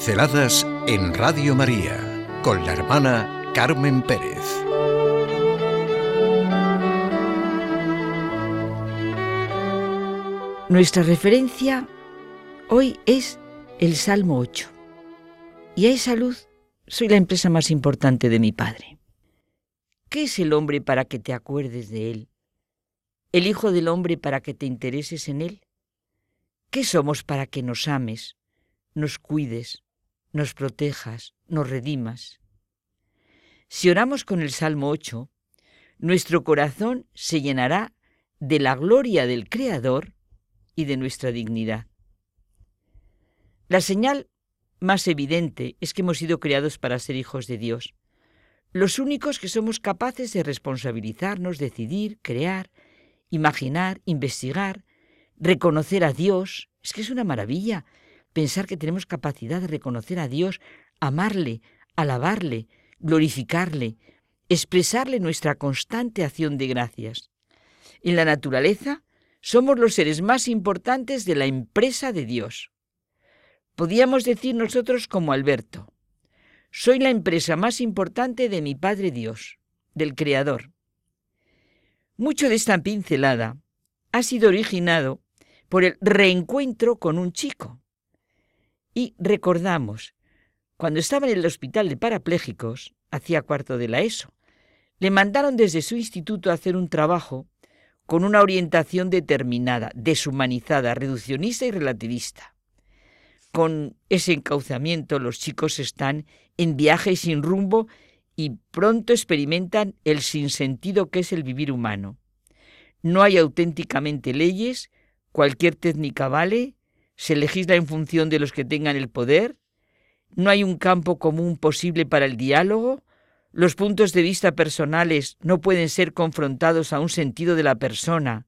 Pinceladas en Radio María con la hermana Carmen Pérez. Nuestra referencia hoy es el Salmo 8. Y a esa luz soy la empresa más importante de mi Padre. ¿Qué es el hombre para que te acuerdes de él? ¿El Hijo del hombre para que te intereses en él? ¿Qué somos para que nos ames, nos cuides, nos protejas, nos redimas? Si oramos con el Salmo 8, nuestro corazón se llenará de la gloria del Creador y de nuestra dignidad. La señal más evidente es que hemos sido creados para ser hijos de Dios, los únicos que somos capaces de responsabilizarnos, decidir, crear, imaginar, investigar, reconocer a Dios. Es que es una maravilla pensar que tenemos capacidad de reconocer a Dios, amarle, alabarle, glorificarle, expresarle nuestra constante acción de gracias. En la naturaleza somos los seres más importantes de la empresa de Dios. Podíamos decir nosotros como Alberto, soy la empresa más importante de mi Padre Dios, del Creador. Mucho de esta pincelada ha sido originado por el reencuentro con un chico. Y recordamos, cuando estaba en el hospital de parapléjicos, hacía cuarto de la ESO, le mandaron desde su instituto a hacer un trabajo con una orientación determinada, deshumanizada, reduccionista y relativista. Con ese encauzamiento los chicos están en viaje sin rumbo y pronto experimentan el sinsentido que es el vivir humano. No hay auténticamente leyes, cualquier técnica vale, se legisla en función de los que tengan el poder, no hay un campo común posible para el diálogo, los puntos de vista personales no pueden ser confrontados a un sentido de la persona,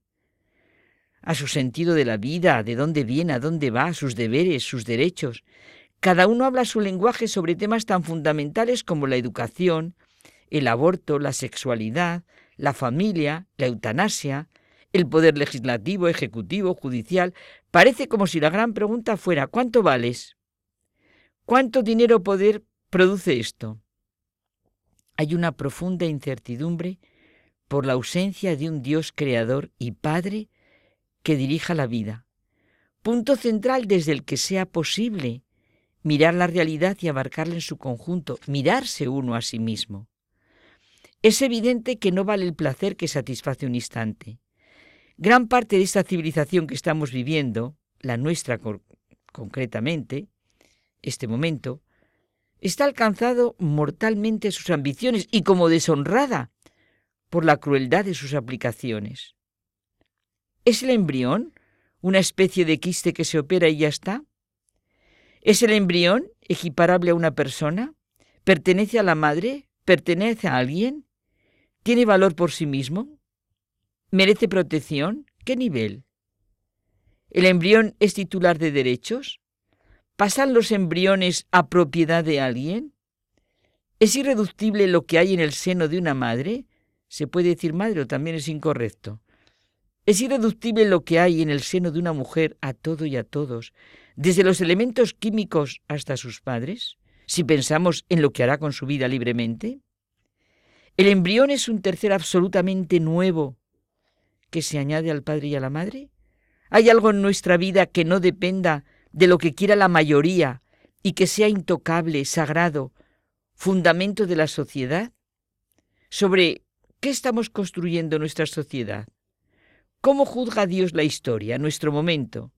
a su sentido de la vida, de dónde viene, a dónde va, sus deberes, sus derechos. Cada uno habla su lenguaje sobre temas tan fundamentales como la educación, el aborto, la sexualidad, la familia, la eutanasia, el poder legislativo, ejecutivo, judicial. Parece como si la gran pregunta fuera ¿cuánto vales? ¿Cuánto dinero poder produce esto? Hay una profunda incertidumbre por la ausencia de un Dios creador y Padre que dirija la vida. Punto central desde el que sea posible mirar la realidad y abarcarla en su conjunto, mirarse uno a sí mismo. Es evidente que no vale el placer que satisface un instante. Gran parte de esta civilización que estamos viviendo, la nuestra concretamente, este momento, está alcanzado mortalmente sus ambiciones y como deshonrada por la crueldad de sus aplicaciones. ¿Es el embrión una especie de quiste que se opera y ya está? ¿Es el embrión equiparable a una persona? ¿Pertenece a la madre? ¿Pertenece a alguien? ¿Tiene valor por sí mismo? ¿Merece protección? ¿Qué nivel? ¿El embrión es titular de derechos? ¿Pasan los embriones a propiedad de alguien? ¿Es irreductible lo que hay en el seno de una madre? Se puede decir madre o también es incorrecto. ¿Es irreductible lo que hay en el seno de una mujer a todo y a todos, desde los elementos químicos hasta sus padres, si pensamos en lo que hará con su vida libremente? ¿El embrión es un tercer absolutamente nuevo que se añade al padre y a la madre? ¿Hay algo en nuestra vida que no dependa de lo que quiera la mayoría y que sea intocable, sagrado, fundamento de la sociedad? ¿Sobre qué estamos construyendo nuestra sociedad? ¿Cómo juzga Dios la historia, nuestro momento?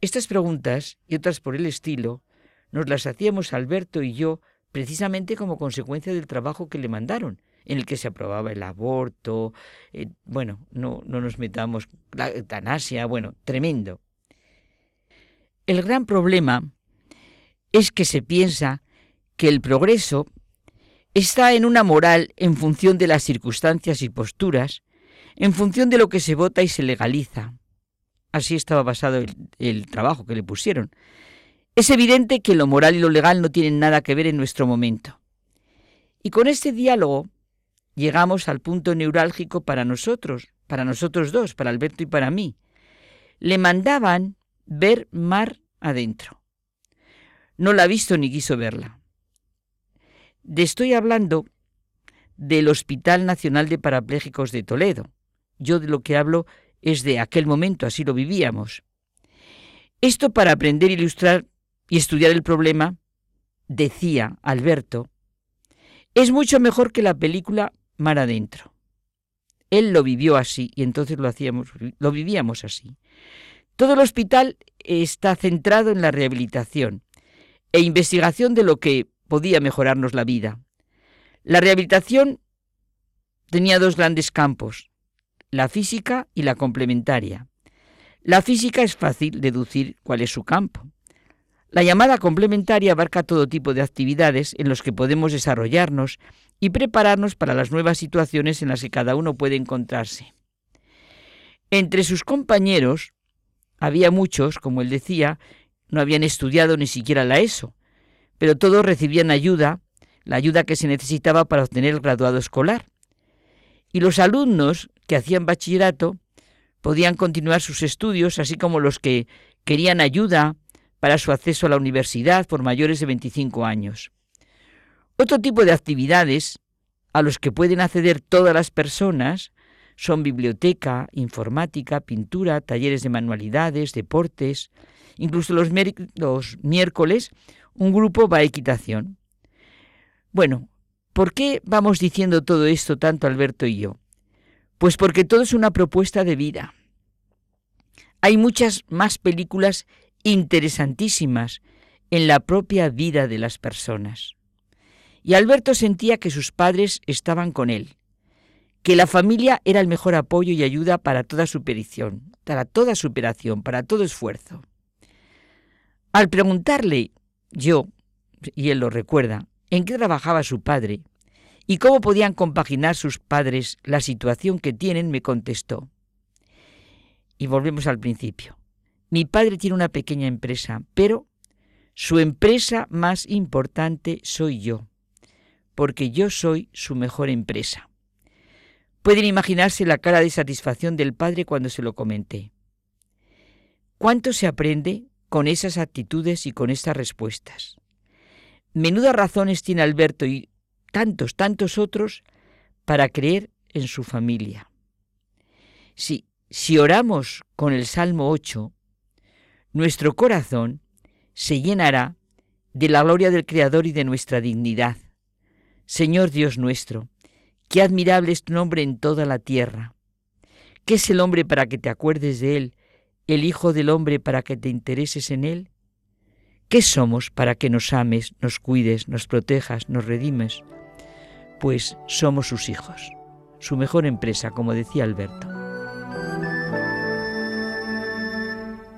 Estas preguntas y otras por el estilo nos las hacíamos Alberto y yo precisamente como consecuencia del trabajo que le mandaron, en el que se aprobaba el aborto, eh, bueno, no, no nos metamos, la eutanasia, bueno, tremendo. El gran problema es que se piensa que el progreso está en una moral en función de las circunstancias y posturas, en función de lo que se vota y se legaliza. Así estaba basado el, trabajo que le pusieron. Es evidente que lo moral y lo legal no tienen nada que ver en nuestro momento. Y con este diálogo llegamos al punto neurálgico para nosotros, para nosotros dos, para Alberto y para mí. Le mandaban ver mar adentro. no la ha visto ni quiso verla. De estoy hablando del Hospital Nacional de Parapléjicos de Toledo. Yo de lo que hablo es de aquel momento, así lo vivíamos. Esto para aprender, ilustrar y estudiar el problema, decía Alberto, es mucho mejor que la película Mar Adentro. Él lo vivió así y entonces lo hacíamos, lo vivíamos así. Todo el hospital está centrado en la rehabilitación e investigación de lo que podía mejorarnos la vida. La rehabilitación tenía dos grandes campos, la física y la complementaria. La física es fácil deducir cuál es su campo. La llamada complementaria abarca todo tipo de actividades en los que podemos desarrollarnos y prepararnos para las nuevas situaciones en las que cada uno puede encontrarse. Entre sus compañeros había muchos, como él decía, no habían estudiado ni siquiera la ESO, pero todos recibían ayuda, la ayuda que se necesitaba para obtener el graduado escolar. Y los alumnos que hacían bachillerato podían continuar sus estudios, así como los que querían ayuda para su acceso a la universidad por mayores de 25 años. Otro tipo de actividades a los que pueden acceder todas las personas son biblioteca, informática, pintura, talleres de manualidades, deportes. Incluso los, los miércoles un grupo va a equitación. Bueno, ¿por qué vamos diciendo todo esto tanto Alberto y yo? Pues porque todo es una propuesta de vida. Hay muchas más películas interesantísimas en la propia vida de las personas. Y Alberto sentía que sus padres estaban con él, que la familia era el mejor apoyo y ayuda para toda superación, para toda superación, para todo esfuerzo. Al preguntarle yo, y él lo recuerda, en qué trabajaba su padre y cómo podían compaginar sus padres la situación que tienen, me contestó. Y volvemos al principio. Mi padre tiene una pequeña empresa, pero su empresa más importante soy yo, porque yo soy su mejor empresa. Pueden imaginarse la cara de satisfacción del padre cuando se lo comenté. ¿Cuánto se aprende con esas actitudes y con estas respuestas? Menudas razones tiene Alberto y tantos, tantos otros para creer en su familia. Si, si oramos con el Salmo 8, nuestro corazón se llenará de la gloria del Creador y de nuestra dignidad. Señor Dios nuestro, qué admirable es tu nombre en toda la tierra. ¿Qué es el hombre para que te acuerdes de él, el Hijo del hombre para que te intereses en él? ¿Qué somos para que nos ames, nos cuides, nos protejas, nos redimes? Pues somos sus hijos, su mejor empresa, como decía Alberto.